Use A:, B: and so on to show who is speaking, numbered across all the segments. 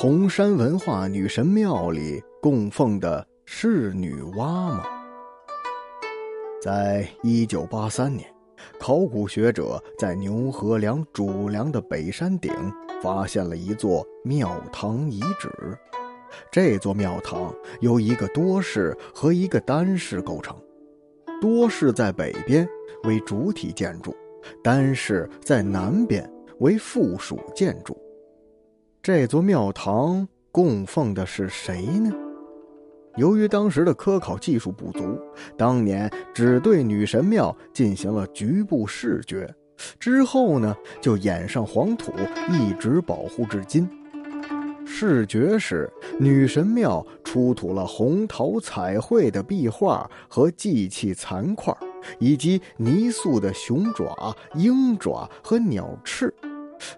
A: 红山文化女神庙里供奉的是女娲吗？在一九八三年，考古学者在牛河梁主梁的北山顶发现了一座庙堂遗址。这座庙堂由一个多室和一个单室构成，多室在北边为主体建筑，单室在南边为附属建筑。这座庙堂供奉的是谁呢？由于当时的科考技术不足，当年只对女神庙进行了局部视觉，之后呢就掩上黄土，一直保护至今。视觉时，女神庙出土了红桃彩绘的壁画和祭器残块，以及泥塑的熊爪、鹰爪和鸟翅。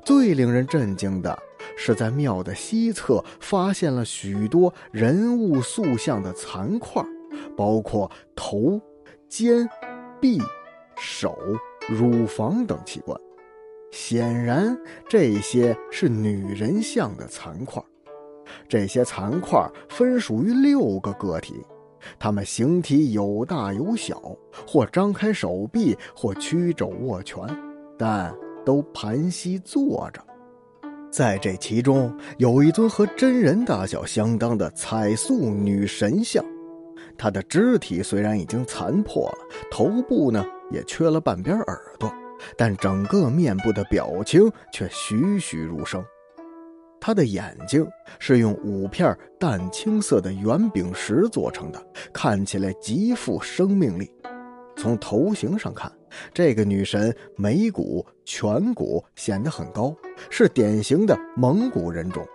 A: 最令人震惊的。是在庙的西侧发现了许多人物塑像的残块，包括头、肩、臂、手、乳房等器官。显然，这些是女人像的残块。这些残块分属于六个个体，它们形体有大有小，或张开手臂，或曲肘握拳，但都盘膝坐着。在这其中，有一尊和真人大小相当的彩塑女神像，她的肢体虽然已经残破了，头部呢也缺了半边耳朵，但整个面部的表情却栩栩如生。她的眼睛是用五片淡青色的圆饼石做成的，看起来极富生命力。从头型上看，这个女神眉骨、颧骨显得很高，是典型的蒙古人种，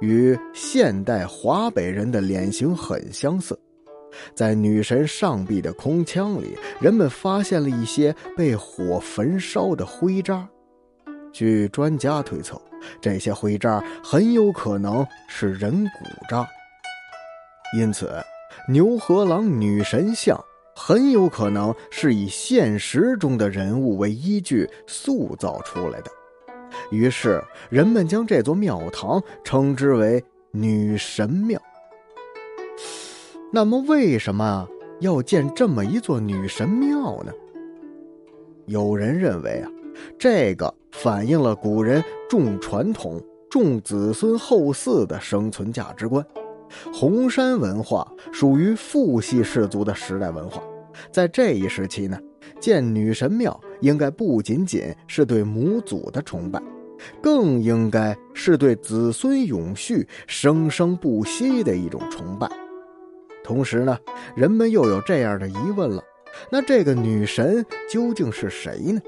A: 与现代华北人的脸型很相似。在女神上臂的空腔里，人们发现了一些被火焚烧的灰渣。据专家推测，这些灰渣很有可能是人骨渣。因此，牛河狼女神像。很有可能是以现实中的人物为依据塑造出来的，于是人们将这座庙堂称之为女神庙。那么，为什么要建这么一座女神庙呢？有人认为啊，这个反映了古人重传统、重子孙后嗣的生存价值观。红山文化属于父系氏族的时代文化，在这一时期呢，建女神庙应该不仅仅是对母祖的崇拜，更应该是对子孙永续、生生不息的一种崇拜。同时呢，人们又有这样的疑问了：那这个女神究竟是谁呢？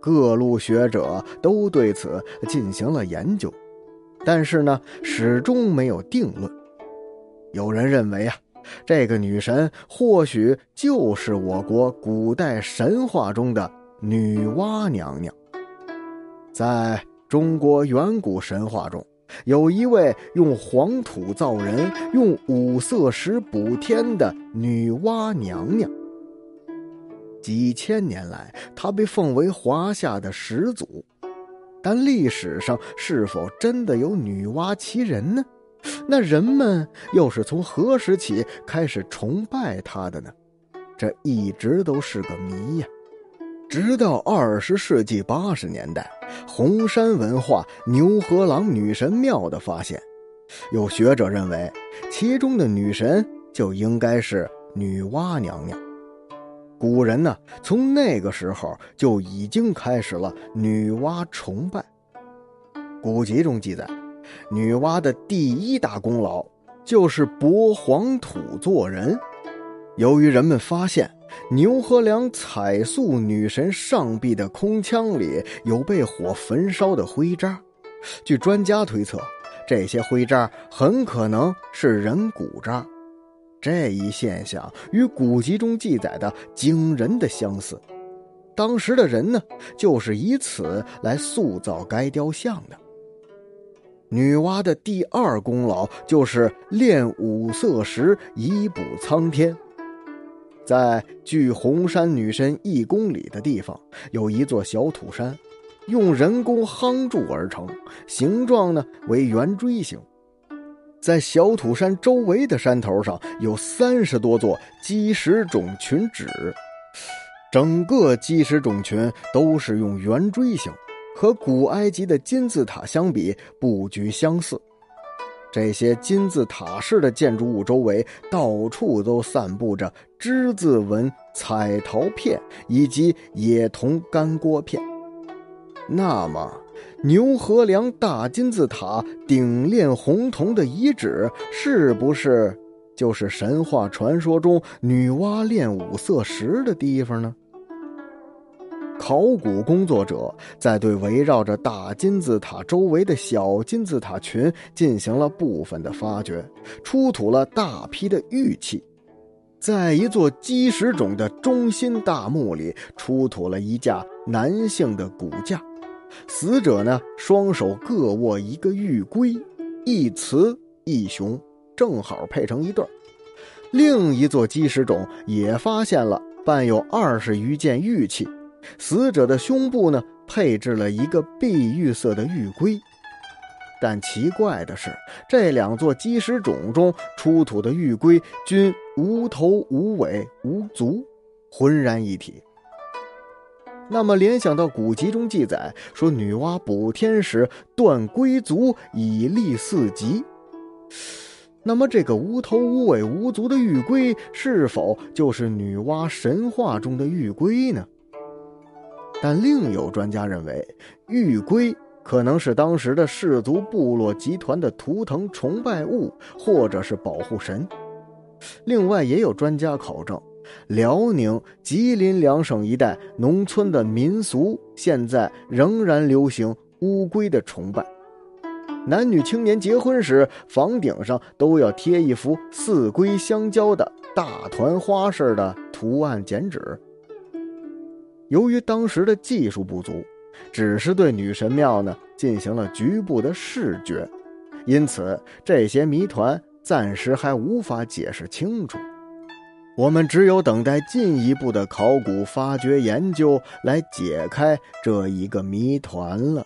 A: 各路学者都对此进行了研究。但是呢，始终没有定论。有人认为啊，这个女神或许就是我国古代神话中的女娲娘娘。在中国远古神话中，有一位用黄土造人、用五色石补天的女娲娘娘。几千年来，她被奉为华夏的始祖。但历史上是否真的有女娲其人呢？那人们又是从何时起开始崇拜她的呢？这一直都是个谜呀。直到二十世纪八十年代，红山文化牛河郎女神庙的发现，有学者认为，其中的女神就应该是女娲娘娘。古人呢，从那个时候就已经开始了女娲崇拜。古籍中记载，女娲的第一大功劳就是博黄土做人。由于人们发现牛河梁彩塑女神上臂的空腔里有被火焚烧的灰渣，据专家推测，这些灰渣很可能是人骨渣。这一现象与古籍中记载的惊人的相似，当时的人呢，就是以此来塑造该雕像的。女娲的第二功劳就是炼五色石以补苍天，在距红山女神一公里的地方，有一座小土山，用人工夯筑而成，形状呢为圆锥形。在小土山周围的山头上有三十多座基石种群址，整个基石种群都是用圆锥形，和古埃及的金字塔相比，布局相似。这些金字塔式的建筑物周围到处都散布着之字纹彩陶片以及野铜干锅片。那么，牛河梁大金字塔顶炼红铜的遗址，是不是就是神话传说中女娲炼五色石的地方呢？考古工作者在对围绕着大金字塔周围的小金字塔群进行了部分的发掘，出土了大批的玉器。在一座基石冢的中心大墓里，出土了一架男性的骨架。死者呢，双手各握一个玉龟，一雌一雄，正好配成一对另一座基石冢也发现了伴有二十余件玉器，死者的胸部呢配置了一个碧玉色的玉龟。但奇怪的是，这两座基石冢中出土的玉龟均无头无尾无足，浑然一体。那么联想到古籍中记载说女娲补天时断龟足以立四极，那么这个无头无尾无足的玉龟是否就是女娲神话中的玉龟呢？但另有专家认为，玉龟可能是当时的氏族部落集团的图腾崇拜物，或者是保护神。另外，也有专家考证。辽宁、吉林两省一带农村的民俗，现在仍然流行乌龟的崇拜。男女青年结婚时，房顶上都要贴一幅四龟相交的大团花式的图案剪纸。由于当时的技术不足，只是对女神庙呢进行了局部的视觉，因此这些谜团暂时还无法解释清楚。我们只有等待进一步的考古发掘研究来解开这一个谜团了。